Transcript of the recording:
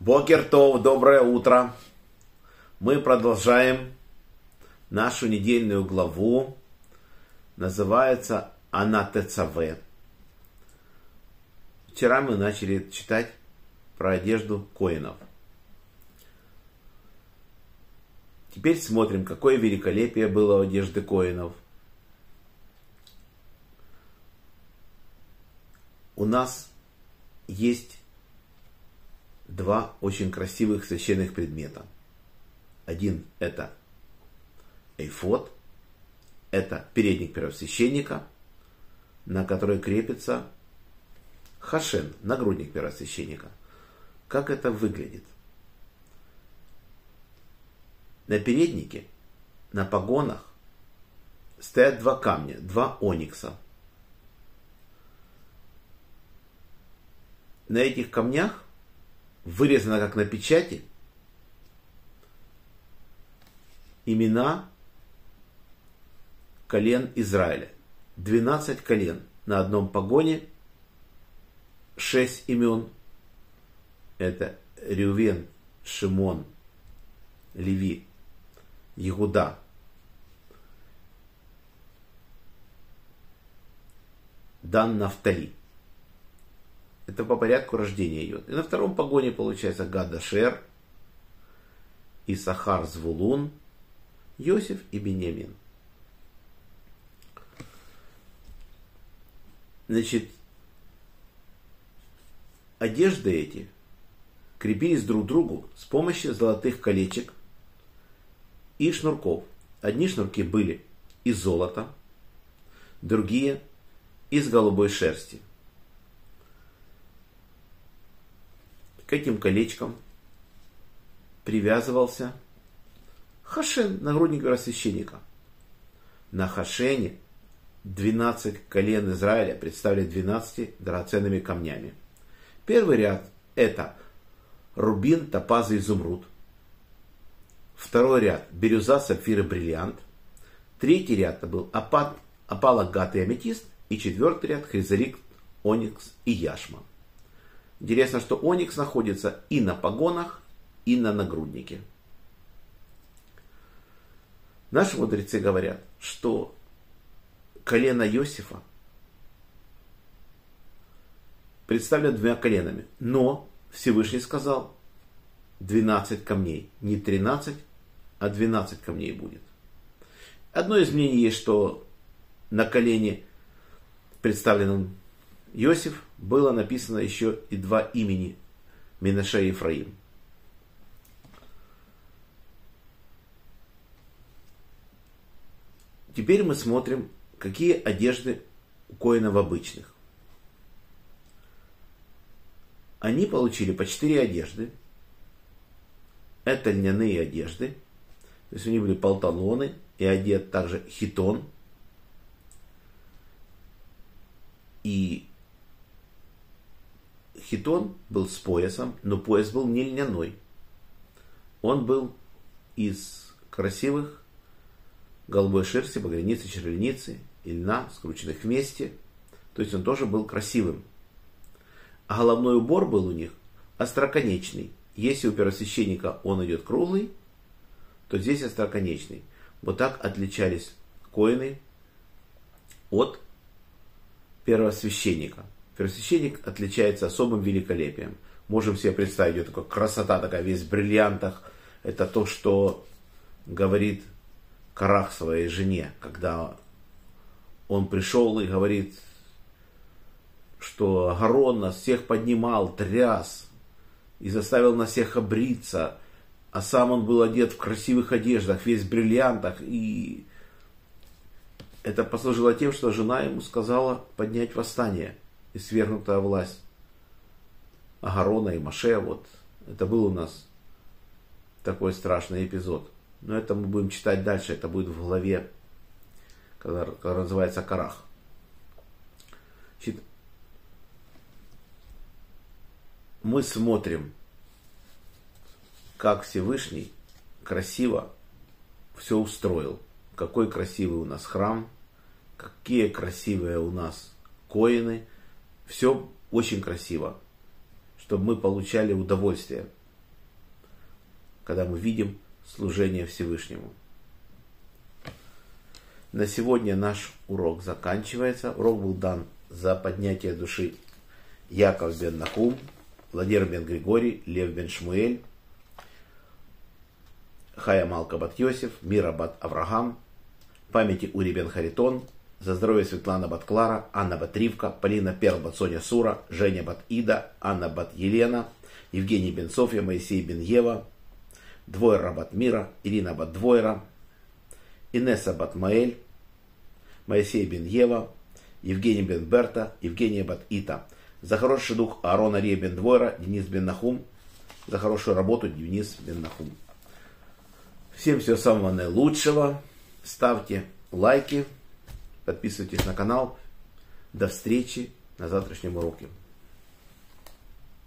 Бокертов, доброе утро. Мы продолжаем нашу недельную главу. Называется Она ТЦВ. Вчера мы начали читать про одежду коинов. Теперь смотрим, какое великолепие было у одежды коинов. У нас есть два очень красивых священных предмета. Один это эйфод, это передник первосвященника, на который крепится хашен, нагрудник первосвященника. Как это выглядит? На переднике, на погонах стоят два камня, два оникса. На этих камнях вырезано как на печати имена колен Израиля. 12 колен на одном погоне, 6 имен. Это Рювен, Шимон, Леви, Егуда. Дан Нафтали. Это по порядку рождения идет. И на втором погоне получается Гадашер, Исахар Звулун, Йосиф и Бенемин. Значит, одежды эти крепились друг к другу с помощью золотых колечек и шнурков. Одни шнурки были из золота, другие из голубой шерсти. К этим колечкам привязывался хашен, нагрудник первосвященника. На хашене 12 колен Израиля представили 12 драгоценными камнями. Первый ряд это рубин, топаз и изумруд. Второй ряд бирюза, сапфир и бриллиант. Третий ряд это был апат, апалагат и аметист. И четвертый ряд хризолит, оникс и яшма. Интересно, что оникс находится и на погонах, и на нагруднике. Наши мудрецы говорят, что колено Иосифа представлено двумя коленами. Но Всевышний сказал 12 камней. Не 13, а 12 камней будет. Одно из мнений есть, что на колене, представленном Иосиф, было написано еще и два имени Минаше и Ефраим. Теперь мы смотрим, какие одежды у коинов обычных. Они получили по четыре одежды. Это льняные одежды. То есть у них были полталоны и одет также хитон. И хитон был с поясом, но пояс был не льняной. Он был из красивых голубой шерсти, багряницы, червяницы и льна, скрученных вместе. То есть он тоже был красивым. А головной убор был у них остроконечный. Если у первосвященника он идет круглый, то здесь остроконечный. Вот так отличались коины от первосвященника. Первосвященник отличается особым великолепием. Можем себе представить, вот такая красота такая, весь в бриллиантах. Это то, что говорит Карах своей жене, когда он пришел и говорит, что Гарон нас всех поднимал, тряс и заставил нас всех обриться, а сам он был одет в красивых одеждах, весь в бриллиантах, и это послужило тем, что жена ему сказала поднять восстание – и свергнутая власть Агарона и Маше. Вот это был у нас такой страшный эпизод. Но это мы будем читать дальше. Это будет в главе, когда, называется Карах. Значит, мы смотрим, как Всевышний красиво все устроил. Какой красивый у нас храм, какие красивые у нас коины – все очень красиво, чтобы мы получали удовольствие. когда мы видим служение Всевышнему. На сегодня наш урок заканчивается. Урок был дан за поднятие души Яков бен Нахум, Владимир бен Григорий, Лев бен Шмуэль, Хая Малка бат Йосиф, Мира бат Авраам, памяти Ури бен Харитон, за здоровье Светлана бат Клара, Анна бат Ривка, Полина Перл бат Соня Сура, Женя бат Ида, Анна бат Елена, Евгений бен Софья, Моисей бен Ева, Двойра бат Мира, Ирина бат Двойра, Инесса бат Маэль, Моисей бен Ева, Евгений бен Берта, Евгения бат Ита. За хороший дух Аарон Ария бен Двойра, Денис бен Нахум. За хорошую работу Денис бен Нахум. Всем всего самого наилучшего. Ставьте лайки, подписывайтесь на канал. До встречи на завтрашнем уроке.